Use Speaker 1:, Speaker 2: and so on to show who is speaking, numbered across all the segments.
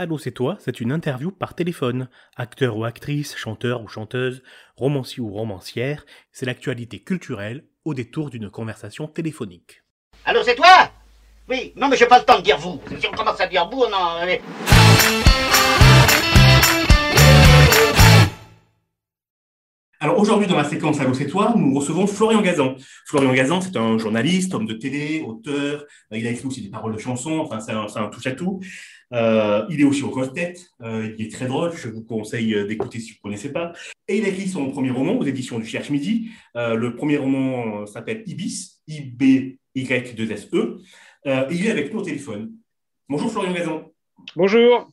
Speaker 1: Allô, c'est toi, c'est une interview par téléphone. Acteur ou actrice, chanteur ou chanteuse, romancier ou romancière, c'est l'actualité culturelle au détour d'une conversation téléphonique.
Speaker 2: Allô, c'est toi? Oui, non, mais j'ai pas le temps de dire vous. Si on commence à dire vous, non. mais-
Speaker 1: Alors aujourd'hui, dans la séquence Allô, c'est toi, nous recevons Florian Gazan. Florian Gazan, c'est un journaliste, homme de télé, auteur. Euh, Il a écrit aussi des paroles de chansons, enfin, c'est un, un touche-à-tout. Euh, il est aussi au casse-tête. Euh, il est très drôle. Je vous conseille d'écouter si vous ne connaissez pas. Et il a écrit son premier roman aux éditions du Cherche Midi. Le premier roman s'appelle Ibis, I-B-Y-2-S-E. Euh, et il est avec nous au téléphone. Bonjour Florian Gazan.
Speaker 3: Bonjour.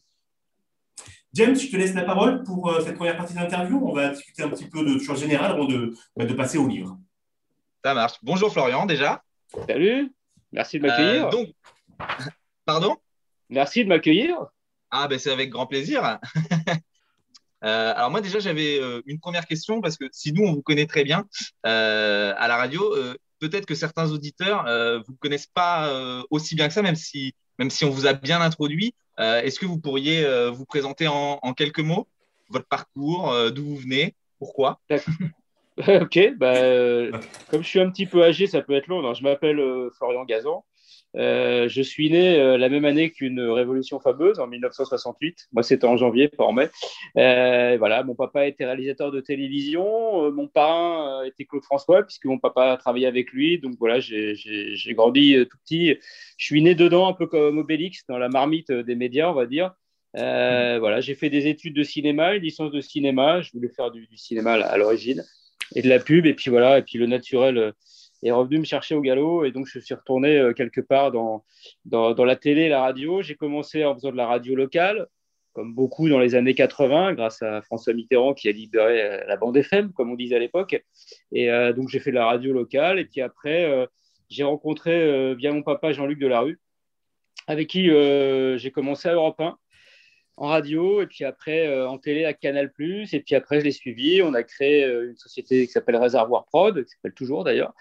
Speaker 1: James, je te laisse la parole pour euh, cette première partie de l'interview. On va discuter un petit peu de choses générales avant de, bah, de passer au livre.
Speaker 4: Ça marche. Bonjour Florian, déjà.
Speaker 3: Salut. Merci de m'accueillir.
Speaker 4: Euh, donc, pardon?
Speaker 3: Merci de m'accueillir.
Speaker 4: Ah, ben c'est avec grand plaisir. Euh, alors moi déjà j'avais euh, une première question parce que si nous on vous connaît très bien euh, à la radio, euh, peut-être que certains auditeurs euh, vous connaissent pas euh, aussi bien que ça, même si même si on vous a bien introduit. Euh, Est-ce que vous pourriez vous présenter en, quelques mots votre parcours, d'où vous venez, pourquoi?
Speaker 3: Ok. Bah, comme je suis un petit peu âgé, ça peut être long. Je m'appelle Florian Gazan. Euh, je suis né euh, la même année qu'une révolution fameuse, en 1968. Moi, c'était en janvier, pas en mai. Euh, voilà, mon papa était réalisateur de télévision. Mon parrain était Claude François, puisque mon papa a travaillé avec lui. Donc voilà, j'ai- grandi tout petit. Je suis né dedans, un peu comme Obélix, dans la marmite des médias, on va dire. Voilà, j'ai fait des études de cinéma, une licence de cinéma. Je voulais faire du, cinéma à, l'origine et de la pub. Et puis voilà, et puis le naturel est revenu me chercher au galop. Et donc je suis retourné euh, quelque part dans, dans, la télé la radio. J'ai commencé en faisant de la radio locale, comme beaucoup dans les années 80, grâce à François Mitterrand qui a libéré euh, la bande FM, comme on disait à l'époque. Et euh, donc j'ai fait de la radio locale. Et puis après, j'ai rencontré via mon papa Jean-Luc Delarue, avec qui j'ai commencé à Europe 1 en radio et puis après en télé à Canal+. Et puis après, je l'ai suivi. On a créé une société qui s'appelle Réservoir Prod, qui s'appelle toujours d'ailleurs.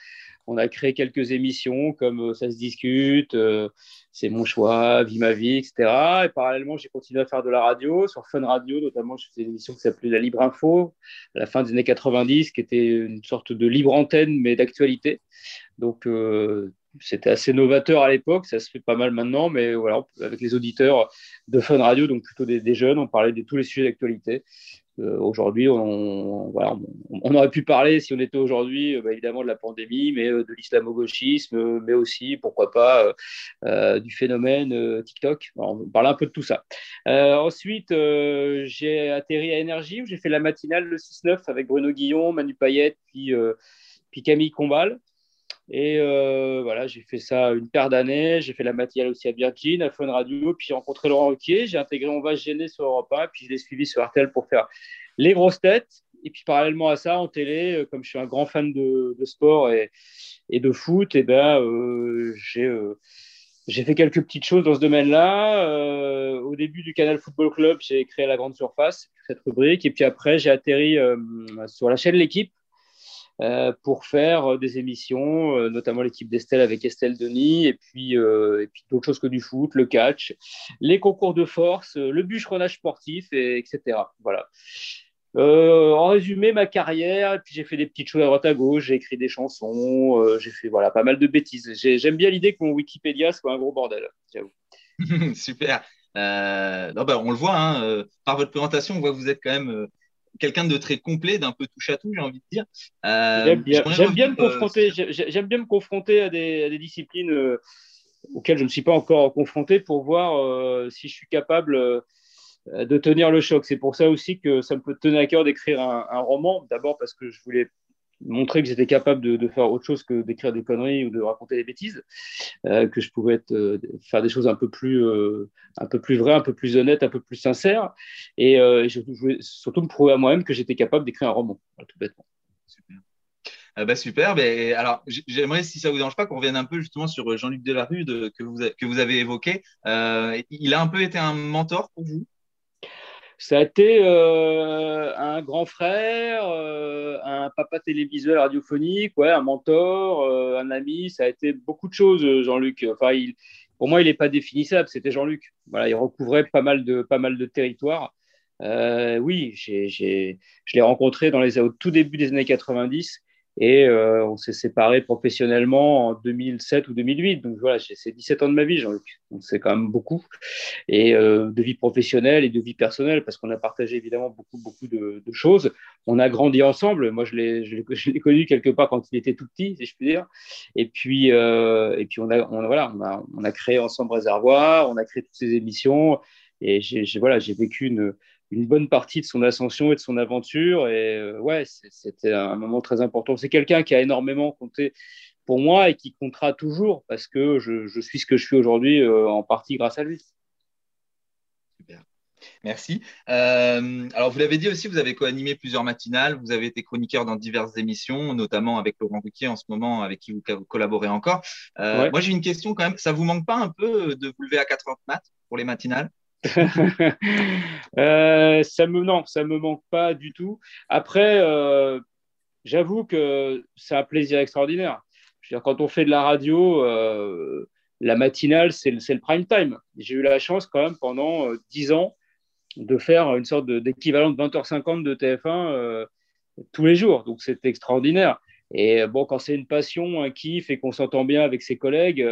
Speaker 3: On a créé quelques émissions comme euh, Ça se discute, euh, C'est mon choix, Vie ma vie, etc. Et parallèlement, j'ai continué à faire de la radio. Sur Fun Radio, notamment, je faisais une émission qui s'appelait La Libre Info, à la fin des années 90, qui était une sorte de libre antenne, mais d'actualité. Donc, euh, c'était assez novateur à l'époque, ça se fait pas mal maintenant, mais voilà, avec les auditeurs de Fun Radio, donc plutôt des, des jeunes, on parlait de tous les sujets d'actualité. Euh, aujourd'hui, on, voilà, on, aurait pu parler, si on était aujourd'hui, euh, bah, évidemment de la pandémie, mais euh, de l'islamo-gauchisme, mais aussi, pourquoi pas, du phénomène TikTok. Alors, on parlait un peu de tout ça. Ensuite, j'ai atterri à Énergie, où j'ai fait la matinale le 6-9 avec Bruno Guillon, Manu Payette, puis, puis Camille Combal. Et euh, voilà, j'ai fait ça une paire d'années. J'ai fait la matinale aussi à Virgin, à Fun Radio. Puis j'ai rencontré Laurent Ruquier. J'ai intégré On va se gêner sur Europe 1. Puis je l'ai suivi sur RTL pour faire les grosses têtes. Et puis parallèlement à ça, en télé, euh, comme je suis un grand fan de, sport et, de foot, et ben, euh, j'ai j'ai fait quelques petites choses dans ce domaine-là. Au début du Canal Football Club, j'ai créé la grande surface, cette rubrique. Et puis après, j'ai atterri sur la chaîne L'équipe euh, pour faire des émissions, euh, notamment l'équipe d'Estelle avec Estelle Denis, et puis, euh, d'autres choses que du foot, le catch, les concours de force, le bûcheronnage sportif, et, etc. Voilà. Euh, en résumé, ma carrière, puis j'ai fait des petites choses à droite à gauche, j'ai écrit des chansons, euh, j'ai fait voilà, pas mal de bêtises. J'aime bien l'idée que mon Wikipédia soit un gros bordel, j'avoue.
Speaker 4: Super. Euh, non, bah, on le voit, hein, euh, par votre présentation, on voit que vous êtes quand même euh, quelqu'un de très complet, d'un peu touche à tout, j'ai envie de dire.
Speaker 3: Euh, j'aime bien, me confronter. J'aime bien me confronter à des, à des disciplines euh, auxquelles je ne suis pas encore confronté pour voir euh, si je suis capable euh, de tenir le choc. C'est pour ça aussi que ça me peut tenir à cœur d'écrire un, un, roman. D'abord parce que je voulais montrer que j'étais capable de, faire autre chose que d'écrire des conneries ou de raconter des bêtises, euh, que je pouvais être, euh, faire des choses un peu plus, euh, un peu plus vraies, un peu plus honnêtes, un peu plus sincères. Et je, voulais surtout me prouver à moi-même que j'étais capable d'écrire un roman, tout bêtement.
Speaker 4: Super. Euh, bah, super. Alors, j'aimerais, si ça vous dérange pas, qu'on revienne un peu justement sur Jean-Luc Delarue de, que, vous, que vous avez évoqué. Il a un peu été un mentor pour vous?
Speaker 3: Ça a été euh, un grand frère, euh, un papa télévisuel radiophonique, ouais, un mentor, euh, un ami. Ça a été beaucoup de choses, Jean-Luc. Enfin, il, pour moi, il n'est pas définissable. C'était Jean-Luc. Voilà, il recouvrait pas mal de, pas mal de territoires. Euh, oui, je l'ai rencontré dans les, au tout début des années 90 et euh, on s'est séparés professionnellement en 2007 ou 2008. Donc voilà, c'est 17 ans de ma vie, Jean-Luc. Donc c'est quand même beaucoup. Et euh, de vie professionnelle et de vie personnelle, parce qu'on a partagé évidemment beaucoup, beaucoup de, de, choses. On a grandi ensemble. Moi, je l'ai connu quelque part quand il était tout petit, si je puis dire. Et puis, euh, et puis on, a, on, voilà, on, a, on a créé ensemble Réservoir, on a créé toutes ces émissions. Et j'ai voilà, vécu une une bonne partie de son ascension et de son aventure. Et euh, ouais, c'était un moment très important. C'est quelqu'un qui a énormément compté pour moi et qui comptera toujours parce que je, suis ce que je suis aujourd'hui euh, en partie grâce à lui.
Speaker 4: Super. Merci. Euh, alors, vous l'avez dit aussi, vous avez co-animé plusieurs matinales, vous avez été chroniqueur dans diverses émissions, notamment avec Laurent Ruquier en ce moment, avec qui vous collaborez encore. Moi, j'ai une question quand même. Ça vous manque pas un peu de vous lever à 4 heures mat pour les matinales?
Speaker 3: euh, ça me non, ça me manque pas du tout. Après, euh, j'avoue que c'est un plaisir extraordinaire. Je veux dire, quand on fait de la radio, euh, la matinale, c'est le, le, prime time. J'ai eu la chance quand même pendant 10 ans de faire une sorte d'équivalent de, 20h50 de TF1 tous les jours. Donc c'est extraordinaire. Et bon, quand c'est une passion, un kiff et qu'on s'entend bien avec ses collègues,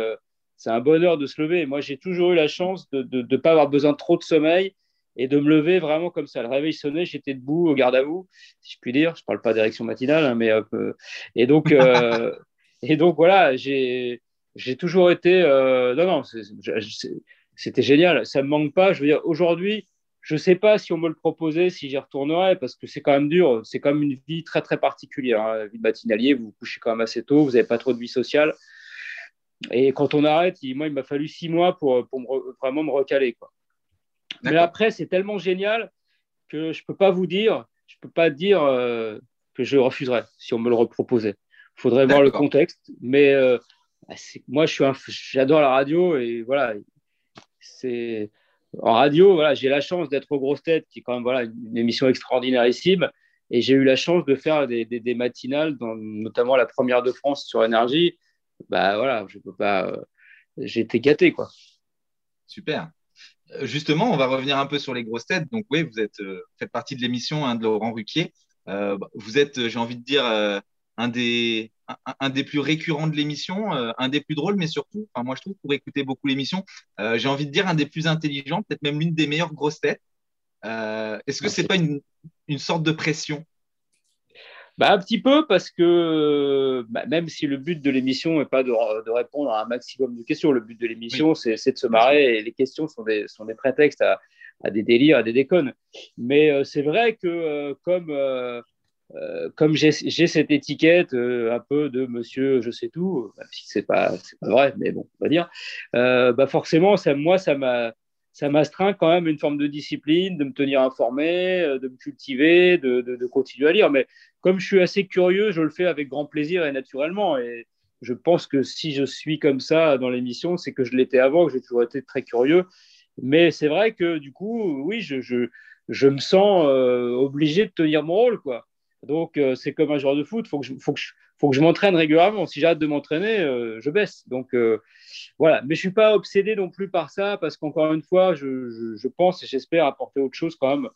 Speaker 3: c'est un bonheur de se lever. Moi, j'ai toujours eu la chance de ne pas avoir besoin trop de sommeil et de me lever vraiment comme ça. Le réveil sonnait, j'étais debout au garde à vous, si je puis dire. Je ne parle pas d'érection matinale, hein, mais et donc euh, et donc voilà, j'ai toujours été euh, non non, c'était génial. Ça me manque pas. Je veux dire, aujourd'hui, je ne sais pas si on me le proposait, si j'y retournerais, parce que c'est quand même dur. C'est quand même une vie très très particulière. Hein. La vie de matinalier, vous vous couchez quand même assez tôt, vous n'avez pas trop de vie sociale. Et quand on arrête, moi, il m'a fallu six mois pour, pour vraiment me recaler. Quoi. Mais après, c'est tellement génial que je ne peux pas vous dire, je peux pas dire euh, que je refuserais si on me le reproposait. Il faudrait voir le contexte. Mais euh, bah, moi, j'adore la radio et voilà, c'est en radio, voilà, j'ai la chance d'être aux grosses têtes, qui est quand même voilà, une émission extraordinairissime. Et j'ai eu la chance de faire des, des, des matinales, dans, notamment la première de France sur énergie, bah voilà, je peux pas. Euh, j'ai été gâté, quoi.
Speaker 4: Super. Euh, justement, on va revenir un peu sur les grosses têtes. Donc, oui, vous êtes, euh, faites partie de l'émission hein, de Laurent Ruquier. Bah, vous êtes, j'ai envie de dire, un, des, un, des plus récurrents de l'émission, un des plus drôles, mais surtout, enfin, moi, je trouve, pour écouter beaucoup l'émission, j'ai envie de dire un des plus intelligents, peut-être même l'une des meilleures grosses têtes. Est-ce que c'est pas une, une sorte de pression?
Speaker 3: Bah, Un petit peu parce que bah, même si le but de l'émission n'est pas de, de, répondre à un maximum de questions, le but de l'émission c'est de se marrer et les questions sont des, sont des prétextes à, à des délires, à des déconnes. Mais euh, c'est vrai que euh, comme, euh, comme j'ai cette étiquette un peu de monsieur je sais tout, même si c'est pas, pas vrai, mais bon, on va dire, bah forcément, ça, moi, ça m'a ça m'astreint quand même une forme de discipline, de me tenir informé, de me cultiver, de, de, de, continuer à lire. Mais comme je suis assez curieux, je le fais avec grand plaisir et naturellement. Et je pense que si je suis comme ça dans l'émission, c'est que je l'étais avant, que j'ai toujours été très curieux. Mais c'est vrai que du coup, oui, je, je, je me sens euh, obligé de tenir mon rôle. Quoi. Donc, euh, c'est comme un joueur de foot, faut que je, faut que je, faut que je m'entraîne régulièrement. Si j'arrête de m'entraîner, euh, je baisse. Donc, voilà. Mais je ne suis pas obsédé non plus par ça, parce qu'encore une fois, je, je pense et j'espère apporter autre chose quand même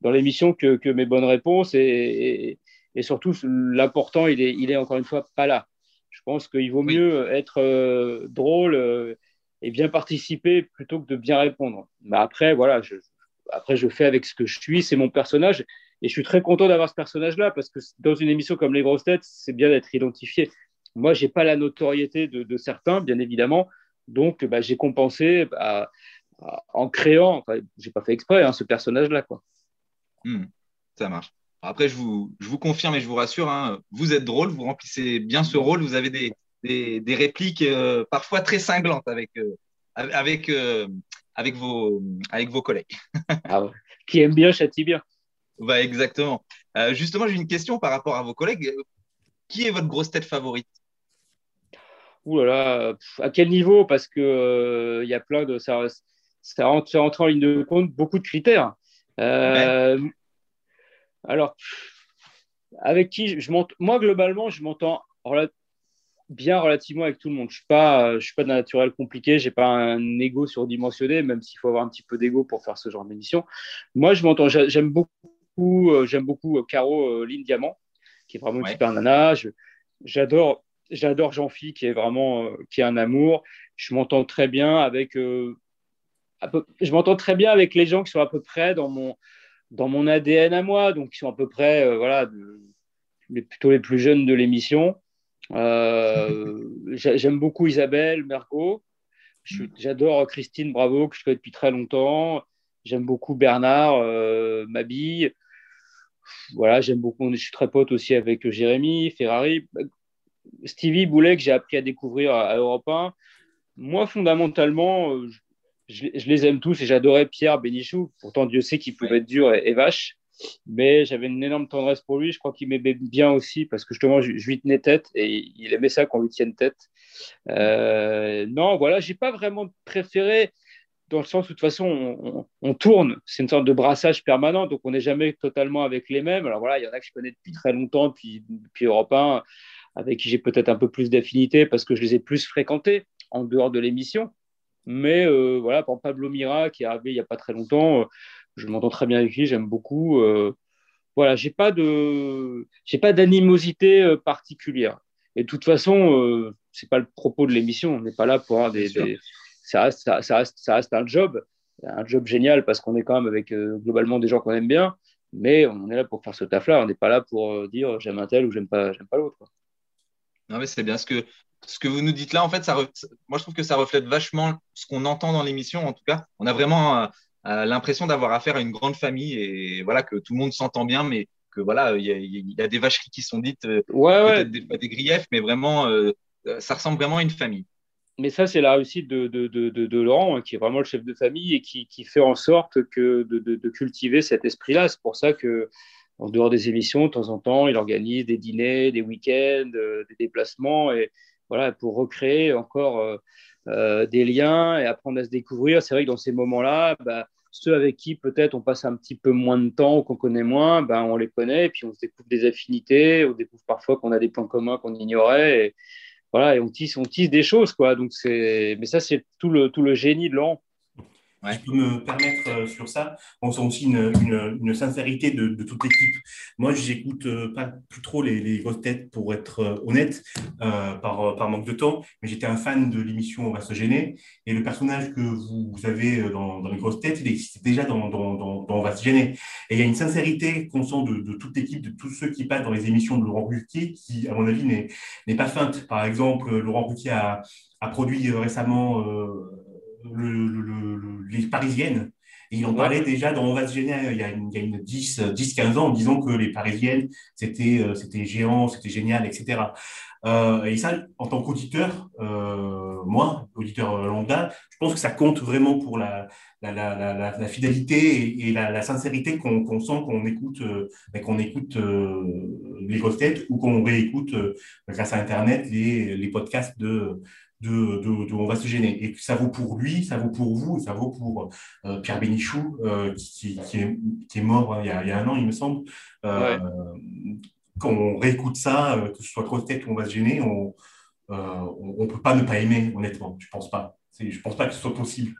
Speaker 3: dans l'émission que, que, mes bonnes réponses. et, et surtout, l'important, il est, il est encore une fois pas là. Je pense qu'il vaut mieux être euh, drôle euh, et bien participer plutôt que de bien répondre. Mais après, voilà, je, après, je fais avec ce que je suis, c'est mon personnage. Et je suis très content d'avoir ce personnage-là parce que dans une émission comme Les Grosses Têtes, c'est bien d'être identifié. Moi, je n'ai pas la notoriété de, de, certains, bien évidemment. Donc, bah, j'ai compensé bah, en créant, enfin, je n'ai pas fait exprès, hein, ce personnage-là. Quoi.
Speaker 4: Hmm, ça marche. Après, je vous, je vous confirme et je vous rassure, hein, vous êtes drôle, vous remplissez bien ce rôle, vous avez des, des, des répliques euh, parfois très cinglantes avec, euh, avec, euh, avec, vos, avec vos collègues.
Speaker 3: ah ouais. Qui aime bien châtie bien.
Speaker 4: Bah, exactement. justement, j'ai une question par rapport à vos collègues. Qui est votre grosse tête favorite?
Speaker 3: Ouh là là, à quel niveau? Parce que il y a plein de ça, ça rentre, ça rentre en ligne de compte beaucoup de critères. Ouais. Alors, avec qui je Moi, globalement, je m'entends bien relativement avec tout le monde. Je suis pas, je suis pas d'un naturel compliqué. J'ai pas un ego surdimensionné, même s'il faut avoir un petit peu d'ego pour faire ce genre d'émission. Moi, je m'entends. J'aime beaucoup, j'aime beaucoup Caro Lynn Diamant, qui est vraiment une super nana. J'adore, j'adore Jean-Phi, qui est vraiment, qui est un amour. Je m'entends très bien avec, je m'entends très bien avec les gens qui sont à peu près dans mon, dans mon ADN à moi, donc qui sont à peu près, voilà, les, plutôt les plus jeunes de l'émission. Euh, j'aime beaucoup Isabelle Mergo. J'adore Christine Bravo, que je connais depuis très longtemps. J'aime beaucoup Bernard euh, Mabille. Voilà, j'aime beaucoup. Je suis très pote aussi avec Jérémy Ferrari. Stevie Boulet, que j'ai appris à découvrir à, Europe 1. Moi, fondamentalement, euh, je, les aime tous et j'adorais Pierre Bénichou. Pourtant, Dieu sait qu'il pouvait être dur et vache. Mais j'avais une énorme tendresse pour lui. Je crois qu'il m'aimait bien aussi parce que justement, je, lui tenais tête et il aimait ça qu'on lui tienne tête. Euh, non, voilà, j'ai pas vraiment préféré dans le sens où de toute façon, on, tourne. C'est une sorte de brassage permanent, donc on n'est jamais totalement avec les mêmes. Alors voilà, il y en a que je connais depuis très longtemps, depuis, depuis Europe 1, avec qui j'ai peut-être un peu plus d'affinité parce que je les ai plus fréquentés en dehors de l'émission. Mais euh, voilà, pour Pablo Mira, qui est arrivé il n'y a pas très longtemps, je m'entends très bien avec lui, j'aime beaucoup. Euh, voilà, j'ai pas de, j'ai pas d'animosité euh, particulière. Et de toute façon, euh, c'est pas le propos de l'émission. On n'est pas là pour avoir des, Ça, reste, ça, reste, ça reste un job, un job génial parce qu'on est quand même avec globalement des gens qu'on aime bien. Mais on est là pour faire ce taf-là. On n'est pas là pour dire j'aime un tel ou j'aime pas, j'aime pas l'autre.
Speaker 4: Non, mais c'est bien ce que ce que vous nous dites là. En fait, ça, moi, je trouve que ça reflète vachement ce qu'on entend dans l'émission. En tout cas, on a vraiment l'impression d'avoir affaire à une grande famille et voilà que tout le monde s'entend bien, mais que voilà, il y, a des vacheries qui sont dites, euh,
Speaker 3: ouais,
Speaker 4: des, des, griefs, mais vraiment, euh, ça ressemble vraiment à une famille.
Speaker 3: Mais ça, c'est la réussite de, de, de, Laurent, hein, qui est vraiment le chef de famille et qui, qui fait en sorte que de, cultiver cet esprit-là. C'est pour ça que en dehors des émissions, de temps en temps, il organise des dîners, des week-ends, euh, des déplacements, et voilà, pour recréer encore des liens et apprendre à se découvrir. C'est vrai que dans ces moments-là, bah, ceux avec qui peut-être on passe un petit peu moins de temps ou qu'on connaît moins, ben, on les connaît et puis on se découvre des affinités, on découvre parfois qu'on a des points communs qu'on ignorait. Voilà, et on tisse, on tisse des choses. Quoi. Donc mais ça, c'est tout le, tout le génie de Laurent.
Speaker 1: Je peux me permettre euh, sur ça. On sent aussi une, une, sincérité de, de toute l'équipe. Moi, j'écoute euh, pas plus trop les, les, grosses têtes pour être euh, honnête, par, par, manque de temps, mais j'étais un fan de l'émission On va se gêner. Et le personnage que vous, avez dans, dans, les grosses têtes, il existait déjà dans, dans, dans, On va se gêner. Et il y a une sincérité qu'on sent de, de, toute l'équipe, de tous ceux qui passent dans les émissions de Laurent Ruquier, qui, à mon avis, n'est pas feinte. Par exemple, Laurent Ruquier a, a produit récemment le, les Parisiennes. Et il en parlait déjà dans On va se gêner il y a, une, il y a une 10, 10, 15 ans en disant que les Parisiennes, c'était, euh, c'était géant, c'était génial, etc. Euh, et ça, en tant qu'auditeur, euh, moi, auditeur lambda, je pense que ça compte vraiment pour la, la, la, la, fidélité et, la, sincérité qu'on sent quand on écoute, qu'on écoute les grosses têtes ou qu'on réécoute grâce à Internet les, les podcasts de, de, on va se gêner. Et ça vaut pour lui, ça vaut pour vous, ça vaut pour euh, Pierre Bénichou, euh, qui, qui, est, qui, est, mort hein, il, y a, il, y a, un an, il me semble. Euh, quand on réécoute ça, que ce soit grosse tête ou on va se gêner, on ne peut pas ne pas aimer, honnêtement. Je pense pas. Je ne pense pas que ce soit possible.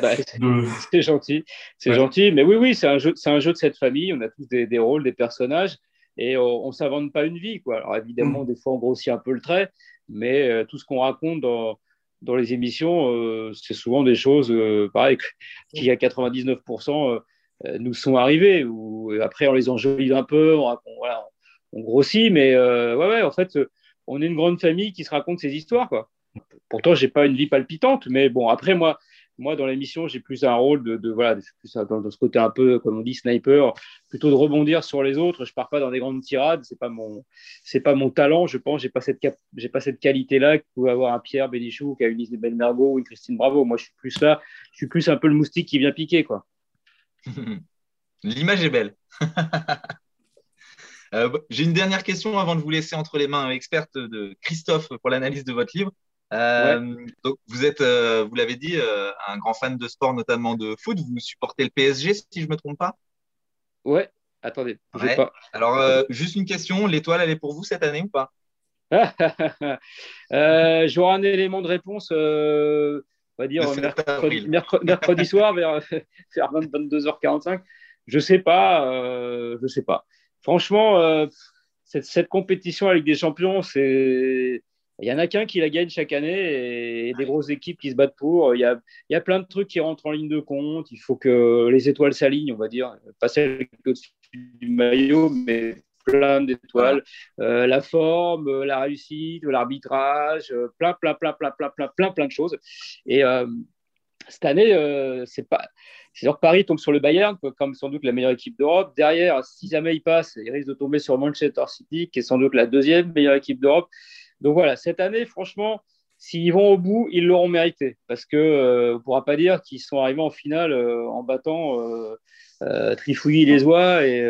Speaker 3: Bah, c'est gentil, c'est gentil, mais oui, oui, c'est un jeu, c'est un jeu de cette famille. On a tous des, des rôles, des personnages, et on, ne s'invente pas une vie, quoi. Alors évidemment, mm. des fois, on grossit un peu le trait, mais euh, tout ce qu'on raconte dans, dans, les émissions, euh, c'est souvent des choses, euh, pareil, qui à 99% nous sont arrivées. Ou après, on les enjolive un peu, on, on grossit, mais ouais, ouais, en fait, on est une grande famille qui se raconte ses histoires, quoi. Pourtant, j'ai pas une vie palpitante, mais bon, après, moi, moi, dans l'émission, j'ai plus un rôle de, voilà, plus dans, ce côté un peu, comme on dit, sniper, plutôt de rebondir sur les autres. Je pars pas dans des grandes tirades, c'est pas mon, c'est pas mon talent. Je pense, j'ai pas cette, j'ai pas cette qualité-là que pouvait avoir un Pierre Bénichou, qui a une Isabelle Mergo ou une Christine Bravo. Moi, je suis plus là, je suis plus un peu le moustique qui vient piquer, quoi.
Speaker 4: L'image est belle. Euh, j'ai une dernière question avant de vous laisser entre les mains experte de Christophe pour l'analyse de votre livre. Euh, donc vous êtes, euh, vous l'avez dit, euh, un grand fan de sport, notamment de foot. Vous supportez le PSG, si je me trompe pas?
Speaker 3: Ouais. Attendez.
Speaker 4: Pas. Alors juste une question, l'étoile, elle est pour vous cette année ou pas?
Speaker 3: J'aurai un élément de réponse, on va dire mercredi, soir vers, 22h45. Je sais pas, je sais pas. Franchement, cette, cette, compétition avec des champions, c'est il y en a qu'un qui la gagne chaque année et, des grosses équipes qui se battent pour. Il y, a, il y a plein de trucs qui rentrent en ligne de compte. Il faut que les étoiles s'alignent, on va dire. Pas celles au-dessus du maillot, mais plein d'étoiles. Euh, la forme, la réussite, l'arbitrage, plein, plein, plein, plein, plein, plein, plein, plein de choses. Et euh, cette année, euh, c'est pas. C'est sûr que Paris tombe sur le Bayern, comme sans doute la meilleure équipe d'Europe. Derrière, si jamais il passe, il risque de tomber sur Manchester City, qui est sans doute la deuxième meilleure équipe d'Europe. Donc voilà, cette année, franchement, s'ils vont au bout, ils l'auront mérité. Parce qu'on euh, ne pourra pas dire qu'ils sont arrivés en finale euh, en battant euh, Trifouilly les oies et,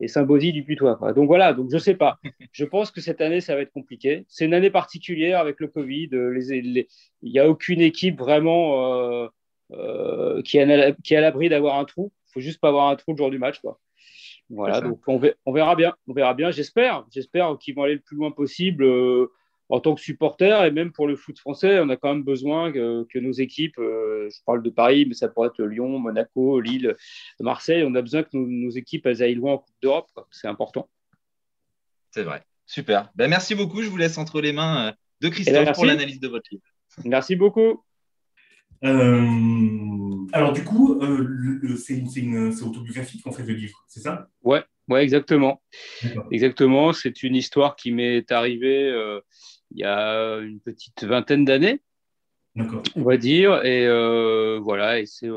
Speaker 3: et du Putois. Donc voilà, donc je ne sais pas. Je pense que cette année, ça va être compliqué. C'est une année particulière avec le Covid. Il n'y a aucune équipe vraiment qui est à l'abri d'avoir un trou. Il faut juste pas avoir un trou le jour du match. Quoi. Voilà, donc on, verra bien. On verra bien. J'espère, j'espère qu'ils vont aller le plus loin possible euh, en tant que supporter et même pour le foot français. On a quand même besoin que, nos équipes, euh, je parle de Paris, mais ça pourrait être Lyon, Monaco, Lille, Marseille. On a besoin que nos, équipes elles aillent loin en Coupe d'Europe. C'est important.
Speaker 4: C'est vrai. Super. Ben, merci beaucoup. Je vous laisse entre les mains euh, de eh ben, Christophe pour l'analyse de votre livre.
Speaker 3: Merci beaucoup.
Speaker 1: Euh, alors, du coup, euh, c'est autobiographique en fait le livre, c'est ça?
Speaker 3: Ouais, ouais, exactement. Exactement. C'est une histoire qui m'est arrivée euh, il y a une petite vingtaine d'années, on va dire. Et voilà, et c'est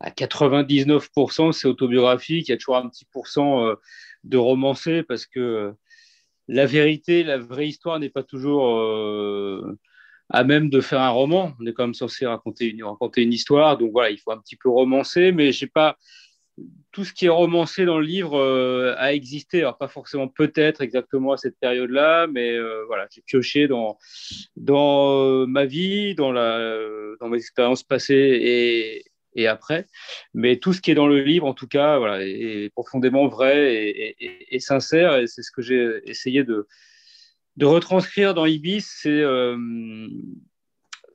Speaker 3: à 99%, c'est autobiographique. Il y a toujours un petit pourcent de romancé parce que la vérité, la vraie histoire n'est pas toujours à même de faire un roman. On est quand même censé raconter une, raconter une histoire, donc voilà, il faut un petit peu romancer, mais j'ai pas tout ce qui est romancé dans le livre euh, a existé. Alors pas forcément peut-être exactement à cette période-là, mais euh, voilà, j'ai pioché dans dans euh, ma vie, dans la dans mes expériences passées et et après. Mais tout ce qui est dans le livre, en tout cas, voilà, est, profondément vrai et, sincère. Et c'est ce que j'ai essayé de, de retranscrire dans Ibis, euh,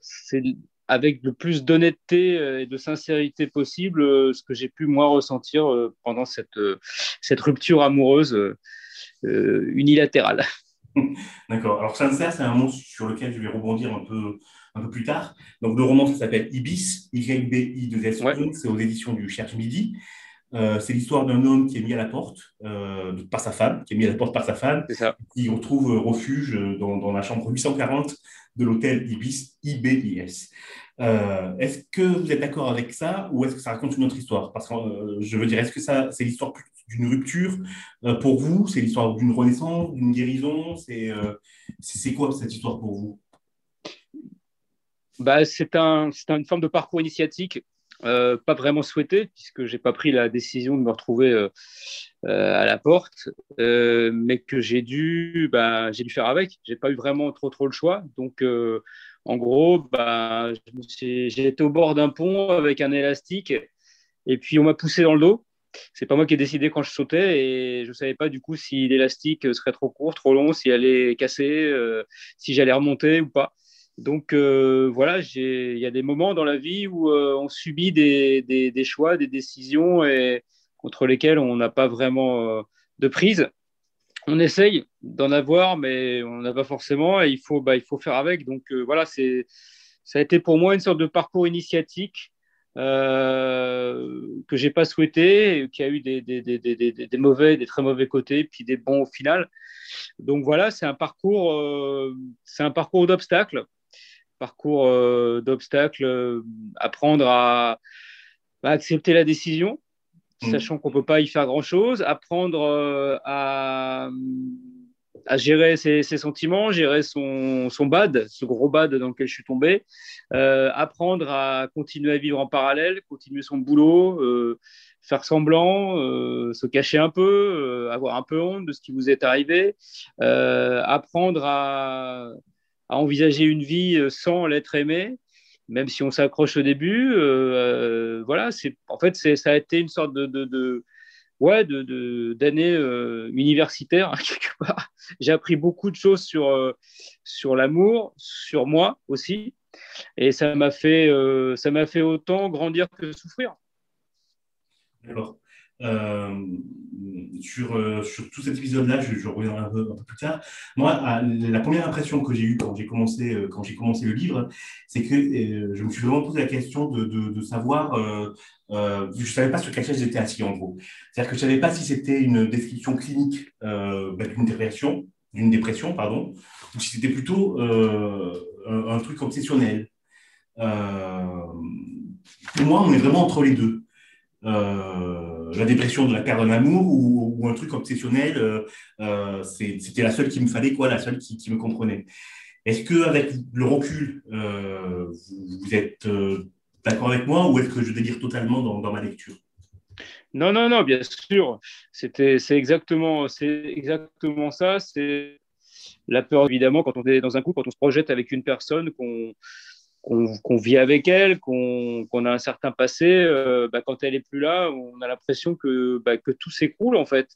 Speaker 3: c'est avec le plus d'honnêteté euh, et de sincérité possible euh, ce que j'ai pu moi ressentir pendant cette, cette rupture amoureuse unilatérale.
Speaker 1: D'accord. Alors sincère, c'est un mot sur lequel je vais rebondir un peu, un peu plus tard. Donc le roman, ça s'appelle Ibis, Y-B-I-2-S, c'est aux éditions du Cherche Midi. Euh, c'est l'histoire d'un homme qui est mis à la porte euh, par sa femme, qui est mis à la porte par sa femme, qui retrouve euh, refuge dans, la chambre 840 de l'hôtel Ibis, IBIS. est-ce que vous êtes d'accord avec ça ou est-ce que ça raconte une autre histoire? Parce que je veux dire, est-ce que ça, c'est l'histoire d'une rupture pour vous? C'est l'histoire d'une renaissance, d'une guérison? C'est, c'est, quoi cette histoire pour vous?
Speaker 3: Bah, c'est, un, c'est une forme de parcours initiatique euh, pas vraiment souhaité, puisque j'ai pas pris la décision de me retrouver euh, euh, à la porte, mais que j'ai dû, ben, j'ai dû faire avec. J'ai pas eu vraiment trop trop le choix. Donc, en gros, ben, j'ai été au bord d'un pont avec un élastique, et puis on m'a poussé dans le dos. C'est pas moi qui ai décidé quand je sautais, et je savais pas du coup si l'élastique serait trop court, trop long, si allait casser, si j'allais remonter ou pas. Donc euh, voilà, il y a des moments dans la vie où euh, on subit des, des, choix, des décisions et contre lesquels on n'a pas vraiment euh, de prise. On essaye d'en avoir, mais on n'a pas forcément et il faut, bah, il faut faire avec. Donc voilà, c'est, ça a été pour moi une sorte de parcours initiatique que j'ai pas souhaité, qui a eu des, des, des, des, mauvais, des très mauvais côtés, puis des bons au final. Donc voilà, c'est un parcours, c'est un parcours d'obstacles parcours euh, d'obstacles, euh, apprendre à, accepter la décision, mmh. sachant qu'on ne peut pas y faire grand-chose, apprendre euh, à, à, gérer ses, sentiments, gérer son, son, bad, ce gros bad dans lequel je suis tombé, apprendre à continuer à vivre en parallèle, continuer son boulot, faire semblant, se cacher un peu, avoir un peu honte de ce qui vous est arrivé, apprendre à à envisager une vie euh, sans l'être aimé, même si on s'accroche au début. Euh, euh, voilà, c'est en fait ça a été une sorte de, ouais, de, d'années euh, universitaires, quelque part. J'ai appris beaucoup de choses sur, sur l'amour, sur moi aussi. Et ça m'a fait, ça m'a fait autant grandir que souffrir.
Speaker 1: D'accord. Sur, sur tout cet épisode-là, je, je reviendrai un peu, plus tard. Moi, la première impression que j'ai eue quand j'ai commencé, commencé le livre, c'est que je me suis vraiment posé la question de, savoir euh, je ne savais pas sur quelle chaise j'étais assis en gros. C'est-à-dire que je ne savais pas si c'était une description clinique euh, bah, d'une dépression, pardon, ou si c'était plutôt euh, un, truc obsessionnel. Euh, pour moi, on est vraiment entre les deux. La dépression de la perte d'un amour ou, un truc obsessionnel, c'était la seule qui me fallait, quoi, la seule qui, me comprenait. Est-ce que avec le recul, vous, êtes d'accord avec moi ou est-ce que je délire totalement dans, ma lecture?
Speaker 3: Non, non, non, bien sûr. C'est exactement, exactement ça. C'est la peur, évidemment, quand on est dans un couple, quand on se projette avec une personne, qu'on qu'on vit avec elle, qu'on a un certain passé, euh, bah, quand elle est plus là, on a l'impression que, bah, que tout s'écroule en fait,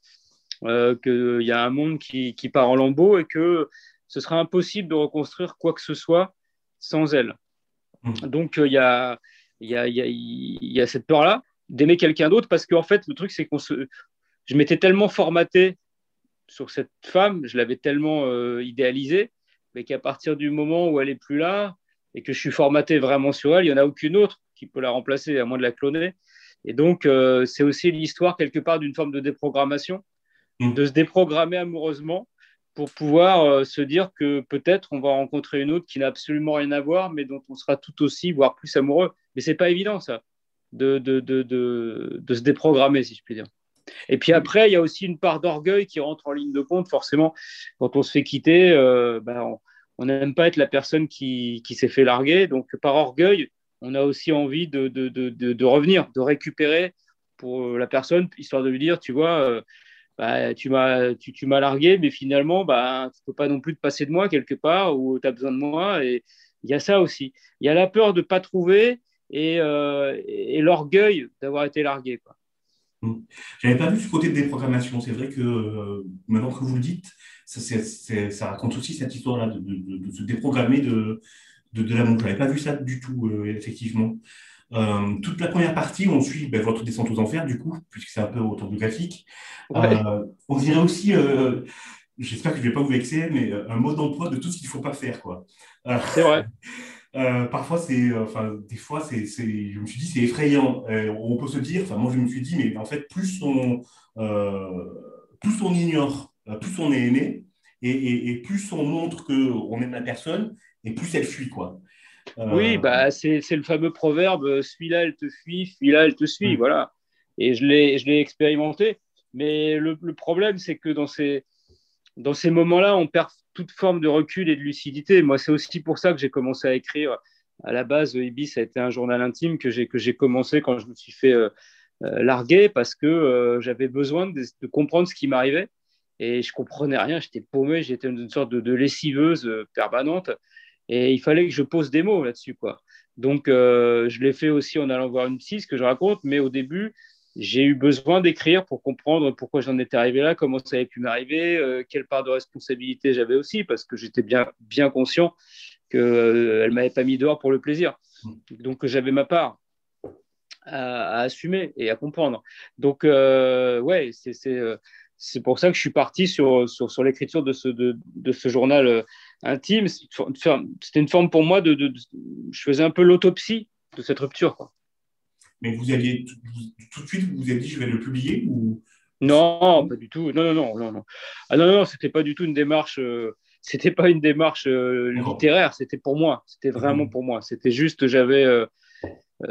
Speaker 3: euh, qu'il y a un monde qui, qui, part en lambeaux et que ce sera impossible de reconstruire quoi que ce soit sans elle. Mmh. Donc euh, il y a il y a, y a, cette peur-là d'aimer quelqu'un d'autre parce qu'en fait, le truc, c'est qu'on se. Je m'étais tellement formaté sur cette femme, je l'avais tellement euh, idéalisée, mais qu'à partir du moment où elle est plus là et que je suis formaté vraiment sur elle, il n'y en a aucune autre qui peut la remplacer, à moins de la cloner. Et donc, euh, c'est aussi l'histoire, quelque part, d'une forme de déprogrammation, mmh. de se déprogrammer amoureusement pour pouvoir euh, se dire que peut-être on va rencontrer une autre qui n'a absolument rien à voir, mais dont on sera tout aussi, voire plus amoureux. Mais c'est pas évident, ça, de, de, de, de, se déprogrammer, si je puis dire. Et puis après, il y a aussi une part d'orgueil qui rentre en ligne de compte. Forcément, quand on se fait quitter, euh, ben, on n'aime pas être la personne qui, s'est fait larguer. Donc, par orgueil, on a aussi envie de, revenir, de récupérer pour la personne, histoire de lui dire, tu vois, euh, bah, tu m'as largué, mais finalement, bah, tu peux pas non plus te passer de moi quelque part ou tu as besoin de moi. Et il y a ça aussi. Il y a la peur de ne pas trouver et, euh, et l'orgueil d'avoir été largué. Quoi.
Speaker 1: J'avais pas vu ce côté de déprogrammation. C'est vrai que euh, maintenant que vous le dites, ça, ça, raconte aussi cette histoire-là de, de, de, se déprogrammer de, de, l'amour. Je n'avais pas vu ça du tout, euh, effectivement. Euh, toute la première partie, on suit ben, votre descente aux enfers, du coup, puisque c'est un peu autobiographique. Euh, on dirait aussi, euh, j'espère que je ne vais pas vous vexer, mais un mode d'emploi de tout ce qu'il ne faut pas faire. quoi.
Speaker 3: c'est vrai.
Speaker 1: parfois, c'est, enfin, des fois, c'est, je me suis dit, c'est effrayant. on peut se dire, enfin, moi, je me suis dit, mais en fait, plus on, plus on ignore, plus on est aimé, et, et plus on montre qu'on aime la personne, et plus elle fuit, quoi.
Speaker 3: Oui, euh, bah, c'est le fameux proverbe euh, celui-là, elle te fuit, celui-là, elle te suit. Mm. Voilà. Et je l'ai expérimenté. Mais le, problème, c'est que dans ces, dans ces moments-là, on perd toute forme de recul et de lucidité. Moi, c'est aussi pour ça que j'ai commencé à écrire. À la base, Ibis a été un journal intime que j'ai commencé quand je me suis fait euh, larguer parce que j'avais besoin de, comprendre ce qui m'arrivait. Et je comprenais rien, j'étais paumé, j'étais une sorte de, lessiveuse permanente. Et il fallait que je pose des mots là-dessus, quoi. Donc, euh, je l'ai fait aussi en allant voir une psy, ce que je raconte, mais au début, j'ai eu besoin d'écrire pour comprendre pourquoi j'en étais arrivé là, comment ça avait pu m'arriver, euh, quelle part de responsabilité j'avais aussi, parce que j'étais bien, bien conscient qu'elle euh, ne m'avait pas mis dehors pour le plaisir. Donc, j'avais ma part à, assumer et à comprendre. Donc, ouais, c'est pour ça que je suis parti sur, sur, sur l'écriture de ce, de, de ce journal intime. C'était une forme pour moi de, je faisais un peu l'autopsie de cette rupture. Quoi.
Speaker 1: Mais vous aviez tout de suite, vous vous avez dit, je vais le publier ou?
Speaker 3: Non, pas du tout. Non, non, non, non, non. Ah non, non, c'était pas du tout une démarche. Euh, c'était pas une démarche euh, littéraire. C'était pour moi. C'était vraiment pour moi. C'était juste, j'avais. Euh,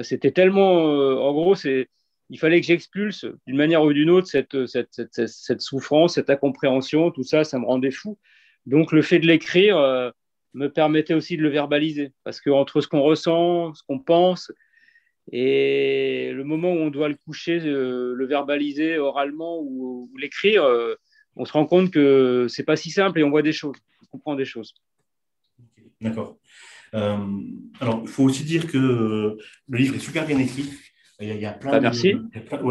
Speaker 3: c'était tellement. en gros, c'est. Il fallait que j'expulse d'une manière ou d'une autre cette, souffrance, cette incompréhension, tout ça, ça me rendait fou. Donc le fait de l'écrire euh, me permettait aussi de le verbaliser, parce que entre ce qu'on ressent, ce qu'on pense, et le moment où on doit le coucher, euh, le verbaliser oralement ou, l'écrire, euh, on se rend compte que c'est pas si simple et on voit des choses, on comprend des choses.
Speaker 1: D'accord. alors, il faut aussi dire que le livre est super bien écrit. Il y a, plein
Speaker 3: merci.
Speaker 1: De,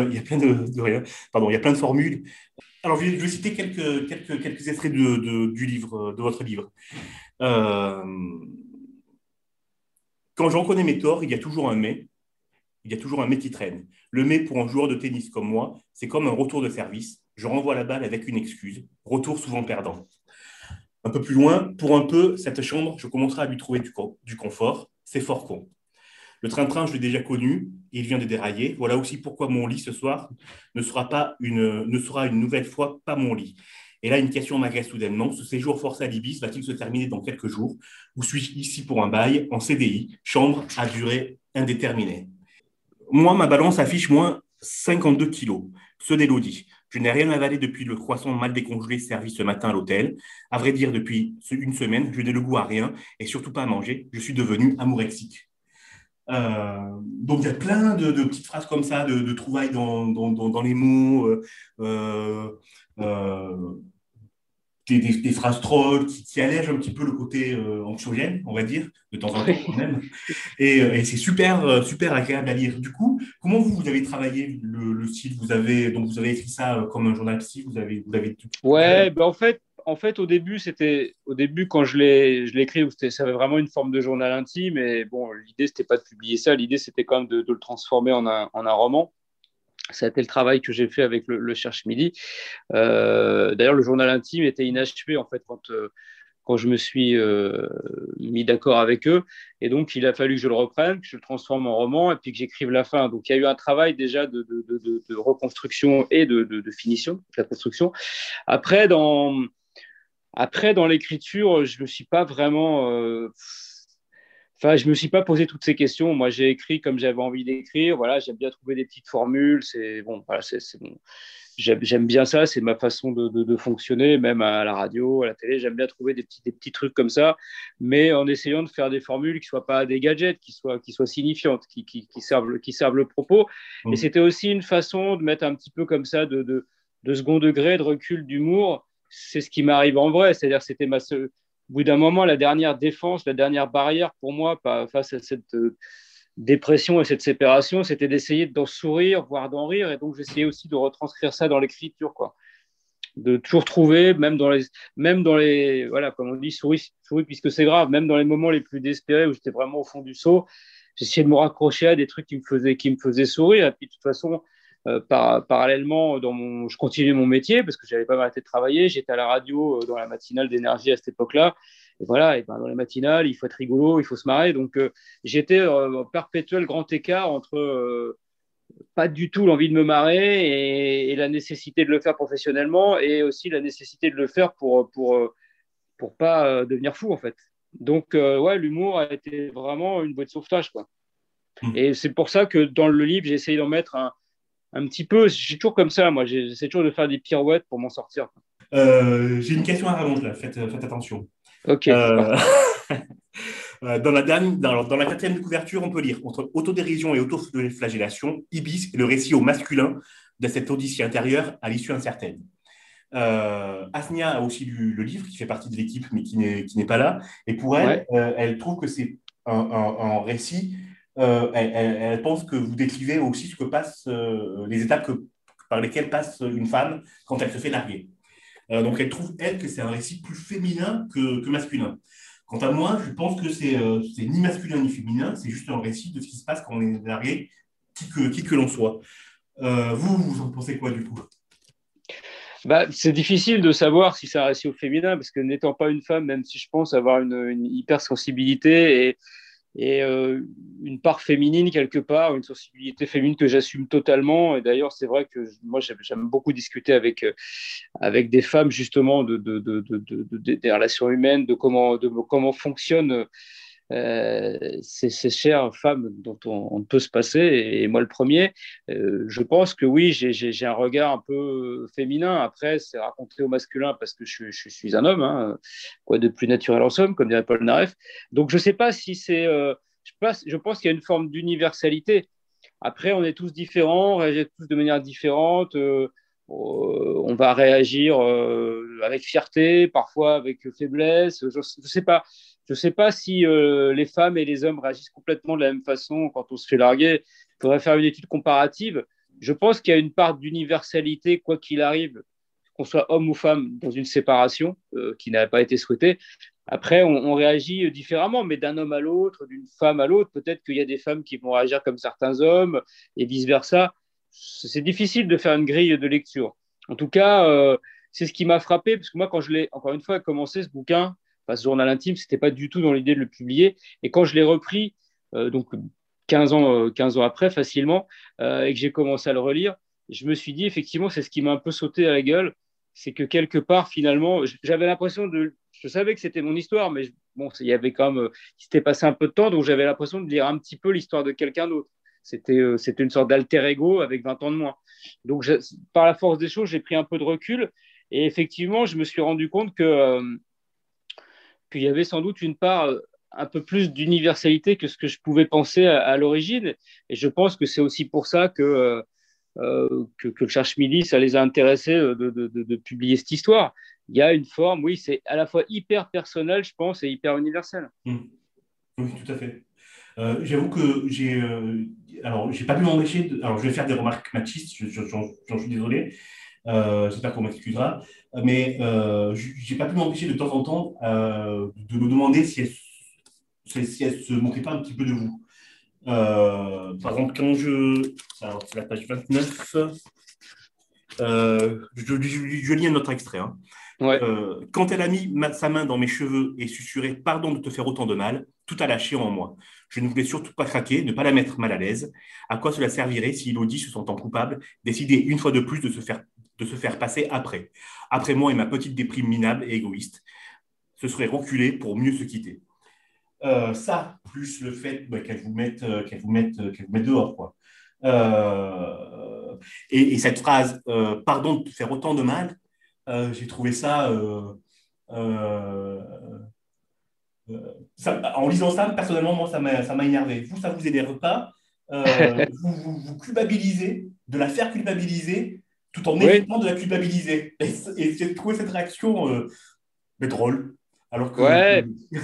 Speaker 1: il y a plein de, pardon, il y a plein de formules. Alors, je vais, citer quelques, quelques, quelques extraits de, du livre, de votre livre. Euh, quand j'en connais mes torts, il y a toujours un mais. Il y a toujours un mais qui traîne. Le mais pour un joueur de tennis comme moi, c'est comme un retour de service. Je renvoie la balle avec une excuse. Retour souvent perdant. Un peu plus loin, pour un peu, cette chambre, je commencerai à lui trouver du, du confort. C'est fort con. Le train-train, je l'ai déjà connu, il vient de dérailler. Voilà aussi pourquoi mon lit ce soir ne sera, pas une, nouvelle fois pas mon lit. Et là, une question m'agace soudainement. Ce séjour forcé à l'Ibis va-t-il se terminer dans quelques jours? Ou suis-je ici pour un bail en CDI, chambre à durée indéterminée Moi, ma balance affiche moins 52 kilos, ceux d'Elodie. Je n'ai rien avalé depuis le croissant mal décongelé servi ce matin à l'hôtel. À vrai dire, depuis une semaine, je n'ai le goût à rien et surtout pas à manger. Je suis devenu amourexique. Euh, donc il y a plein de, petites phrases comme ça, de, trouvailles dans, dans, les mots, euh, euh, des, phrases trolls qui, allègent un petit peu le côté anxiogène, on va dire, de temps en temps quand même. Et, c'est super, super agréable à lire. Du coup, comment vous, vous avez travaillé le, style? Vous avez, donc vous avez écrit ça comme un journal psy? Vous avez, vous avez...
Speaker 3: Ouais, ben en fait, en fait, au début, c'était au début quand je l'ai je l'ai écrit, ça avait vraiment une forme de journal intime. Et bon, l'idée c'était pas de publier ça. L'idée c'était quand même de, le transformer en un, en un, roman. Ça a été le travail que j'ai fait avec le, Cherche Midi. Euh, d'ailleurs, le journal intime était inachevé en fait quand euh, quand je me suis euh, mis d'accord avec eux. Et donc, il a fallu que je le reprenne, que je le transforme en roman et puis que j'écrive la fin. Donc, il y a eu un travail déjà de, de, de, de reconstruction et de, finition, de la construction. Après, dans, après, dans l'écriture, je me suis pas vraiment. Euh, enfin, je me suis pas posé toutes ces questions. Moi, j'ai écrit comme j'avais envie d'écrire. Voilà, j'aime bien trouver des petites formules. C'est bon. Voilà, c'est bon. J'aime bien ça. C'est ma façon de, de, fonctionner, même à la radio, à la télé. J'aime bien trouver des petits, des petits trucs comme ça, mais en essayant de faire des formules qui soient pas des gadgets, qui soient, qui soient signifiantes, qui, qui, qui servent, qui servent le propos. Et mmh. c'était aussi une façon de mettre un petit peu comme ça de second degré, de recul, d'humour c'est ce qui m'arrive en vrai. C'est-à-dire, c'était ma. Au bout d'un moment, la dernière défense, la dernière barrière pour moi face à cette euh, dépression et cette séparation, c'était d'essayer d'en sourire, voire d'en rire. Et donc, j'essayais aussi de retranscrire ça dans l'écriture, quoi. De toujours trouver, même dans les, même dans les, voilà, comme on dit, souris, souris puisque c'est grave, même dans les moments les plus désespérés où j'étais vraiment au fond du seau, j'essayais de me raccrocher à des trucs qui me faisaient, qui me faisaient sourire. Et puis, de toute façon, euh, parallèlement, dans mon, je continuais mon métier parce que j'avais pas arrêté de travailler. J'étais à la radio euh, dans la matinale d'énergie à cette époque-là. Et voilà, et ben, dans les matinales, il faut être rigolo, il faut se marrer. Donc, euh, j'étais en perpétuel grand écart entre pas du tout l'envie de me marrer et, la nécessité de le faire professionnellement et aussi la nécessité de le faire pour pour pour pas devenir fou en fait. Donc ouais, l'humour a été vraiment une boîte de sauvetage quoi. Mmh. Et c'est pour ça que dans le livre, j'ai essayé d'en mettre un, un petit peu. J'ai toujours comme ça, moi. J'essaie toujours de faire des pirouettes pour m'en sortir.
Speaker 1: Euh, j'ai une question à rallonge là. Faites, faites attention.
Speaker 3: Ok.
Speaker 1: Euh, euh, dans la, dernière, dans, la quatrième couverture, on peut lire entre autodérision et autoflagellation, Ibis est le récit au masculin de cette odyssée intérieure à l'issue incertaine. Euh, Asnia a aussi lu le livre, qui fait partie de l'équipe, mais qui n'est pas là. Et pour elle, elle trouve que c'est un, un, récit euh, elle, pense que vous décrivez aussi ce que passe, euh, les étapes par lesquelles passe une femme quand elle se fait larguer. Euh, donc elle trouve, elle, que c'est un récit plus féminin que, masculin. Quant à moi, je pense que c'est ni masculin ni féminin, c'est juste un récit de ce qui se passe quand on est largué, qui que, qui que l'on soit. vous, vous en pensez quoi du coup?
Speaker 3: Bah, c'est difficile de savoir si c'est un récit au féminin, parce que n'étant pas une femme, même si je pense avoir une, une hypersensibilité et, et euh, une part féminine quelque part, une sensibilité féminine que j'assume totalement. Et d'ailleurs, c'est vrai que moi, j'aime beaucoup discuter avec, euh, avec des femmes justement de, de, de, de, des relations humaines, de comment, de comment fonctionne euh, ces, chères femmes dont on, peut se passer, et, moi le premier, euh, je pense que oui, j'ai un regard un peu féminin. Après, c'est raconté au masculin parce que je, suis un homme, hein, quoi de plus naturel en somme, comme dirait Paul Naref. Donc je ne sais pas si c'est. Euh, je, je pense qu'il y a une forme d'universalité. Après, on est tous différents, on réagit tous de manière différente. on va réagir avec fierté, parfois avec faiblesse. Je ne sais pas. Je ne sais pas si euh, les femmes et les hommes réagissent complètement de la même façon quand on se fait larguer. faudrait faire une étude comparative. Je pense qu'il y a une part d'universalité, quoi qu'il arrive, qu'on soit homme ou femme dans une séparation euh, qui n'avait pas été souhaitée. Après, on, réagit différemment, mais d'un homme à l'autre, d'une femme à l'autre, peut-être qu'il y a des femmes qui vont réagir comme certains hommes et vice-versa. C'est difficile de faire une grille de lecture. En tout cas, euh, c'est ce qui m'a frappé, parce que moi, quand je l'ai, encore une fois, commencé ce bouquin, ce journal intime, ce n'était pas du tout dans l'idée de le publier. Et quand je l'ai repris, euh, donc 15 ans, 15 ans après, facilement, et que j'ai commencé à le relire, je me suis dit, effectivement, c'est ce qui m'a un peu sauté à la gueule c'est que quelque part, finalement, j'avais l'impression de. Je savais que c'était mon histoire, mais bon, il y avait quand même. Il s'était passé un peu de temps, donc j'avais l'impression de lire un petit peu l'histoire de quelqu'un d'autre. C'était euh, c'était une sorte d'alter ego avec 20 ans de moins. Donc, par la force des choses, j'ai pris un peu de recul. Et effectivement, je me suis rendu compte que euh, qu'il y avait sans doute une part euh, un peu plus d'universalité que ce que je pouvais penser à, l'origine. Et je pense que c'est aussi pour ça que euh, que, le cherche midi, ça les a intéressés euh, de, publier cette histoire. Il y a une forme, oui, c'est à la fois hyper personnel, je pense, et hyper universel.
Speaker 1: Mmh. Oui, tout à fait. Euh, j'avoue que j'ai. alors, j'ai pas pu m'empêcher. Alors, je vais faire des remarques machistes, j'en suis désolé. J'espère qu'on m'excusera. Mais j'ai pas pu m'empêcher de temps en temps de me demander si elle, si elle se moquait pas un petit peu de vous. Euh, par exemple, quand je. Alors, c'est la page 29. Euh, je, lis un autre extrait. Hein. Euh, quand elle a mis sa main dans mes cheveux et susurré Pardon de te faire autant de mal, tout a lâché en moi. Je ne voulais surtout pas craquer, ne pas la mettre mal à l'aise. À quoi cela servirait si Elodie, se sentant coupable, décidait une fois de plus de se faire, de se faire passer après Après moi et ma petite déprime minable et égoïste, ce serait reculer pour mieux se quitter. Euh, ça, plus le fait bah, qu'elle vous mette, euh, qu'elle vous mette, euh, qu'elle vous mette dehors, quoi. Et, cette phrase, pardon de te faire autant de mal, j'ai trouvé ça, en lisant ça, personnellement, moi, ça m'a, ça m'a énervé. Vous, ça vous énerve pas vous, vous, vous, culpabilisez, de la faire culpabiliser, tout en évitant de la culpabiliser. Et, j'ai trouvé cette réaction mais drôle. Alors que,
Speaker 3: ouais.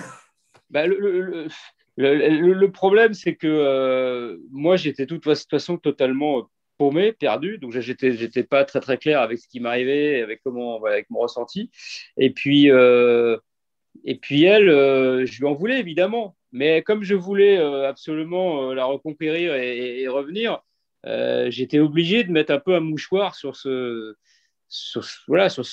Speaker 3: Bah, le, le, problème, c'est que euh, moi, j'étais de toute façon totalement euh, paumé, perdu. Donc, j'étais, j'étais pas très très clair avec ce qui m'arrivait, avec comment, avec mon ressenti. Et puis, euh, et puis elle, je lui en voulais évidemment. Mais comme je voulais absolument la reconquérir et, revenir, j'étais obligé de mettre un peu un mouchoir sur ce, sur, voilà, sur,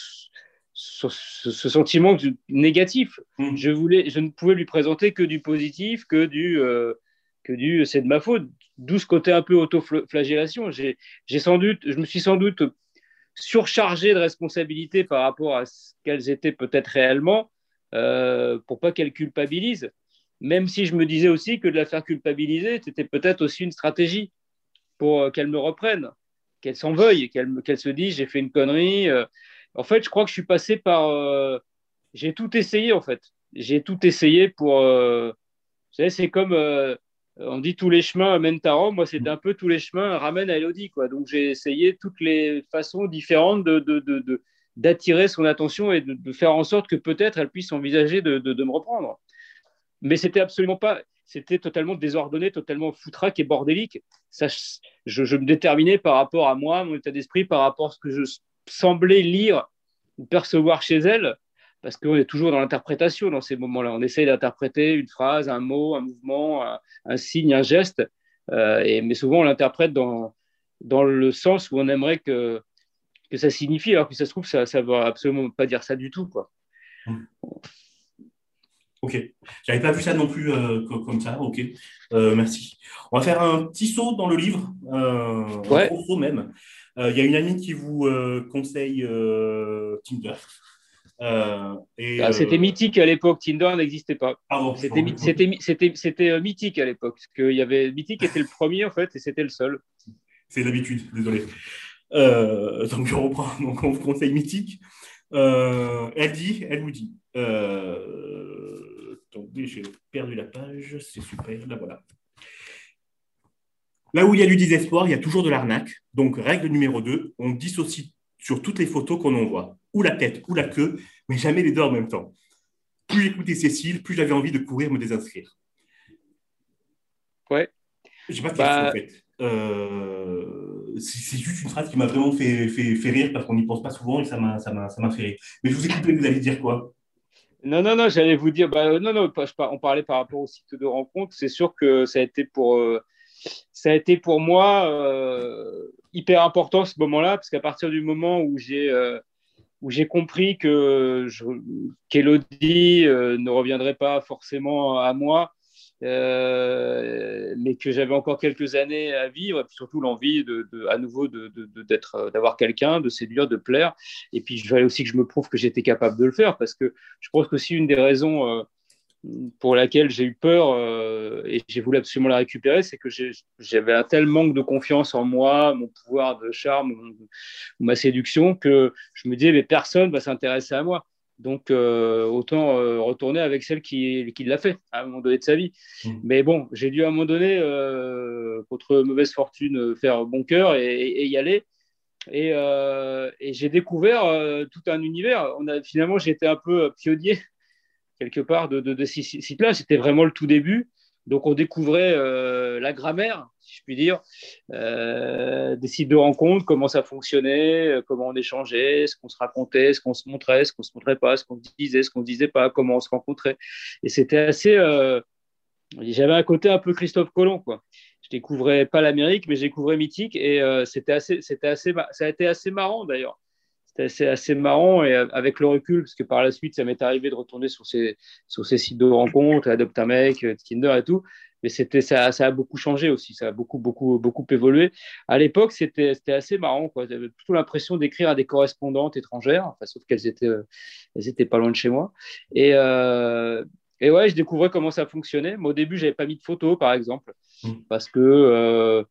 Speaker 3: sur ce, sentiment négatif. Mm. Je, voulais, je ne pouvais lui présenter que du positif, que du, euh, que du c'est de ma faute. D'où ce côté un peu auto-flagellation. J'ai, sans doute, je me suis sans doute surchargé de responsabilités par rapport à ce qu'elles étaient peut-être réellement, euh, pour pas qu'elles culpabilisent. Même si je me disais aussi que de la faire culpabiliser, c'était peut-être aussi une stratégie pour euh, qu'elle me reprenne, qu'elle s'en veuille, qu'elle, se dise j'ai fait une connerie. Euh, en fait, je crois que je suis passé par. Euh, j'ai tout essayé, en fait. J'ai tout essayé pour. Euh, vous savez, c'est comme. Euh, on dit tous les chemins mènent à Rome. Moi, c'était un peu tous les chemins ramènent à Elodie. Quoi. Donc, j'ai essayé toutes les façons différentes de, de, d'attirer son attention et de, faire en sorte que peut-être elle puisse envisager de, me reprendre. Mais c'était absolument pas, c'était totalement désordonné, totalement foutraque et bordélique. Ça, je, me déterminais par rapport à moi, mon état d'esprit, par rapport à ce que je semblait lire ou percevoir chez elle, parce qu'on est toujours dans l'interprétation dans ces moments-là. On essaye d'interpréter une phrase, un mot, un mouvement, un, signe, un geste, euh, mais souvent on l'interprète dans, dans le sens où on aimerait que, que ça signifie, alors que ça se trouve, ça ne veut absolument pas dire ça du tout. Quoi.
Speaker 1: Mmh. Ok, j'avais pas vu ça non plus euh, comme ça. Ok, euh, merci. On va faire un petit saut dans le livre, un gros saut même. Euh, il y a une amie qui vous euh, conseille euh, Tinder.
Speaker 3: Ah, c'était mythique à l'époque, Tinder n'existait pas. c'était, mythique à l'époque, parce que y avait mythique était le premier en fait, et c'était le seul.
Speaker 1: C'est l'habitude, désolé. donc je reprends. Donc on vous conseille mythique. Elle dit, elle vous dit. attendez, j'ai perdu la page, c'est super. Là voilà. Là où il y a du désespoir, il y a toujours de l'arnaque. Donc, règle numéro 2, on dissocie sur toutes les photos qu'on envoie, ou la tête, ou la queue, mais jamais les deux en même temps. Plus j'écoutais Cécile, plus j'avais envie de courir me désinscrire.
Speaker 3: Ouais.
Speaker 1: Je sais pas bah, en fait. C'est juste une phrase qui m'a vraiment fait, fait, rire parce qu'on n'y pense pas souvent et ça m'a fait rire. Mais je vous ai coupé, vous allez dire quoi?
Speaker 3: Non, non, non, j'allais vous dire, bah, non, non, on parlait par rapport au site de rencontre. C'est sûr que ça a été pour, euh, ça a été pour moi euh, hyper important ce moment-là, parce qu'à partir du moment où j'ai euh, où j'ai compris que qu'Elodie ne reviendrait pas forcément à moi, euh, mais que j'avais encore quelques années à vivre, et puis surtout l'envie de, à nouveau d'être, euh, d'avoir quelqu'un, de séduire, de plaire. Et puis, il fallait aussi que je me prouve que j'étais capable de le faire, parce que je pense que une des raisons euh, pour laquelle j'ai eu peur et j'ai voulu absolument la récupérer, c'est que j'avais un tel manque de confiance en moi, mon pouvoir de charme ou ma séduction, que je me disais, mais personne va s'intéresser à moi. Donc, euh, autant euh, retourner avec celle qui, qui l'a fait à un moment donné de sa vie. Mmh. Mais bon, j'ai dû à un moment donné, euh, contre mauvaise fortune, faire bon cœur et, y aller. Et, j'ai découvert tout un univers. On a, finalement, j'étais un peu pionnier quelque part de, de, de ces sites-là. C'était vraiment le tout début. Donc, on découvrait la grammaire, je puis dire, euh, des sites de rencontres, comment ça fonctionnait, euh, comment on échangeait, ce qu'on se racontait, ce qu'on se montrait, ce qu'on se montrait pas, ce qu'on disait, ce qu'on disait pas, comment on se rencontrait. Et c'était assez. J'avais un côté un peu Christophe Colomb. Je découvrais pas l'Amérique, mais je découvrais Mythique, et c'était assez, c'était assez, ça a été assez marrant d'ailleurs c'est assez marrant et avec le recul, parce que par la suite, ça m'est arrivé de retourner sur ces, sites de rencontres, Adopt un Tinder et tout. Mais c'était, ça, ça, a beaucoup changé aussi, ça a beaucoup, beaucoup, beaucoup évolué. À l'époque, c'était, assez marrant. Quoi. J'avais plutôt l'impression d'écrire à des correspondantes étrangères, enfin, sauf qu'elles étaient, elles étaient pas loin de chez moi. Et, euh, et ouais, je découvrais comment ça fonctionnait. Mais au début, j'avais pas mis de photos, par exemple, mmh. parce que euh,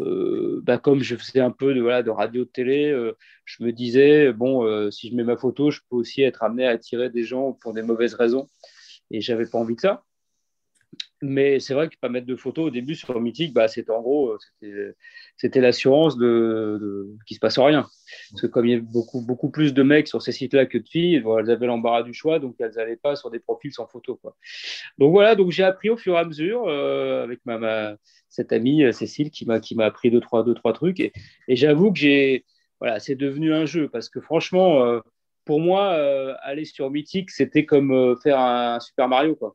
Speaker 3: euh, bah, comme je faisais un peu de, voilà, de radio de télé, euh, je me disais, bon, euh, si je mets ma photo, je peux aussi être amené à attirer des gens pour des mauvaises raisons. Et j'avais pas envie de ça. Mais c'est vrai que pas mettre de photos au début sur Mythique, bah, c'était en gros, c'était l'assurance de, de qu'il se passe rien. Parce que comme il y a beaucoup, beaucoup plus de mecs sur ces sites-là que de filles, elles avaient l'embarras du choix, donc elles n'allaient pas sur des profils sans photo. Quoi. Donc voilà, donc j'ai appris au fur et à mesure avec ma, cette amie euh, Cécile qui m'a qui m'a appris deux trois deux trois trucs et, j'avoue que j'ai voilà c'est devenu un jeu parce que franchement euh, pour moi euh, aller sur Mythique c'était comme faire un Super Mario quoi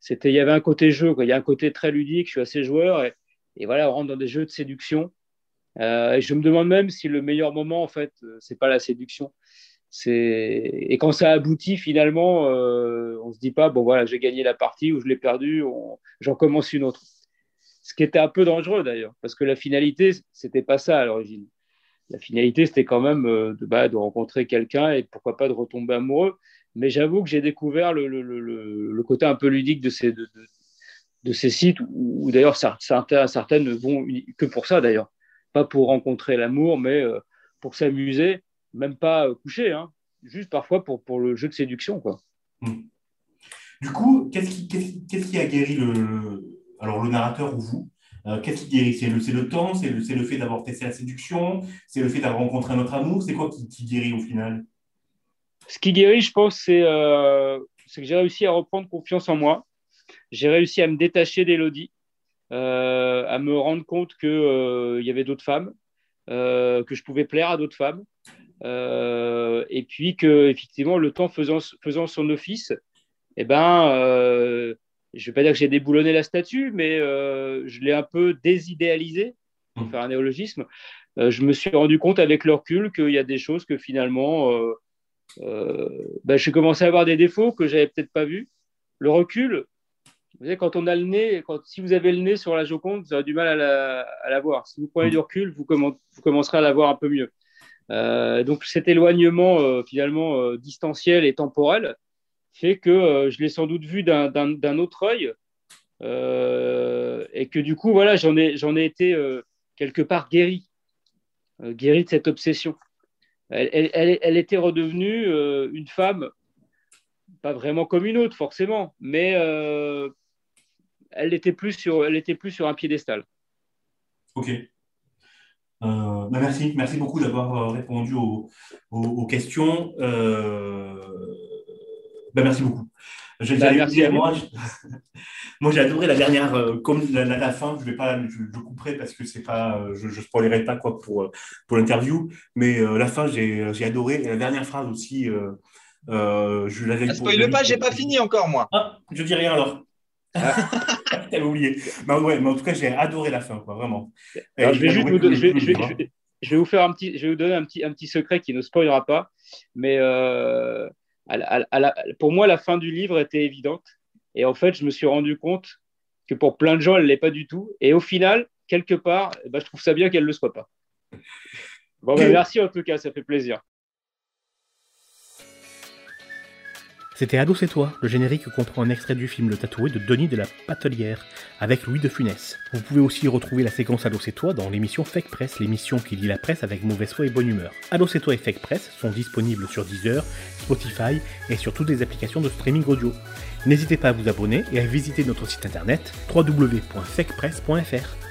Speaker 3: c'était il y avait un côté jeu il y a un côté très ludique je suis assez joueur et, voilà on rentre dans des jeux de séduction. Et je me demande même si le meilleur moment en fait c'est pas la séduction. Et quand ça aboutit finalement on se dit pas bon voilà j'ai gagné la partie ou je l'ai perdu j'en commence une autre. Ce qui était un peu dangereux d'ailleurs, parce que la finalité, c'était pas ça à l'origine. La finalité, c'était quand même euh, de, bah, de, rencontrer quelqu'un et pourquoi pas de retomber amoureux. Mais j'avoue que j'ai découvert le, côté un peu ludique de ces, sites, où, d'ailleurs certains, certaines ne vont que pour ça d'ailleurs. Pas pour rencontrer l'amour, mais euh, pour s'amuser, même pas euh, coucher, hein, juste parfois pour, le jeu de séduction.
Speaker 1: Mmh. Du coup, qu'est-ce qui, qui, a guéri le, alors le narrateur ou vous, euh, qu'est-ce qui guérit? C'est le, temps, c'est le, fait d'avoir testé la séduction, c'est le fait d'avoir rencontré un autre amour, c'est quoi qui, guérit au final?
Speaker 3: Ce qui guérit, je pense, euh, c'est que j'ai réussi à reprendre confiance en moi, j'ai réussi à me détacher d'Elodie, euh, à me rendre compte qu'il y avait d'autres femmes, que je pouvais plaire à d'autres femmes, et puis que effectivement le temps faisant, faisant son office, eh ben, je ne vais pas dire que j'ai déboulonné la statue, mais euh, je l'ai un peu désidéalisé, pour mmh. faire un néologisme. Euh, je me suis rendu compte avec le recul qu'il y a des choses que finalement, ben, j'ai commencé à avoir des défauts que j'avais peut-être pas vus. Le recul, vous savez, quand on a le nez, quand, si vous avez le nez sur la Joconde, vous aurez du mal à la, à voir. Si vous prenez mmh. du recul, vous, vous commencerez à la voir un peu mieux. donc cet éloignement finalement distanciel et temporel, fait que euh, je l'ai sans doute vu d'un autre œil euh, et que du coup, voilà, j'en ai, ai été euh, quelque part guéri, guéri de cette obsession. Elle, elle, était redevenue une femme, pas vraiment comme une autre, forcément, mais elle n'était plus, sur, elle était plus sur un piédestal.
Speaker 1: Ok. Bah, merci, merci beaucoup d'avoir répondu aux, questions. Ben, merci beaucoup. J'ai
Speaker 3: Bah,
Speaker 1: déjà
Speaker 3: merci à
Speaker 1: moi, je- moi, j'ai adoré la dernière, euh, comme la, la- la fin, je vais pas, je, je couperai parce que c'est pas, euh, je, je spoilerai pas quoi pour euh, pour l'interview, mais euh, la fin, j'ai j'ai adoré et la dernière phrase aussi, euh, euh, je l'avais.
Speaker 4: Ah, spoil pas, j'ai pas fini encore, moi.
Speaker 1: Ah, je dis rien alors. T'avais oublié. Bah ouais, mais en tout cas, j'ai adoré la fin, quoi, vraiment.
Speaker 3: Alors, je vais juste vous, je je je je vais vous faire un petit, je vais vous donner un petit, un petit secret qui ne spoilera pas. Mais euh, à la- à la- à la- pour moi, la fin du livre était évidente. Et en fait, je me suis rendu compte que pour plein de gens, elle ne l'est pas du tout. Et au final, quelque part, eh ben, je trouve ça bien qu'elle ne le soit pas. Bon, ben, merci en tout cas, ça fait plaisir.
Speaker 5: C'était Ado c'est toi, le générique comprend un extrait du film Le Tatoué de Denis de la Patelière, avec Louis de Funès. Vous pouvez aussi retrouver la séquence Ado c'est toi dans l'émission Fake Press, l'émission qui lit la presse avec mauvaise foi et bonne humeur. Ado c'est toi et Fake Press sont disponibles sur Deezer, Spotify et sur toutes les applications de streaming audio. N'hésitez pas à vous abonner et à visiter notre site internet www.fakepress.fr.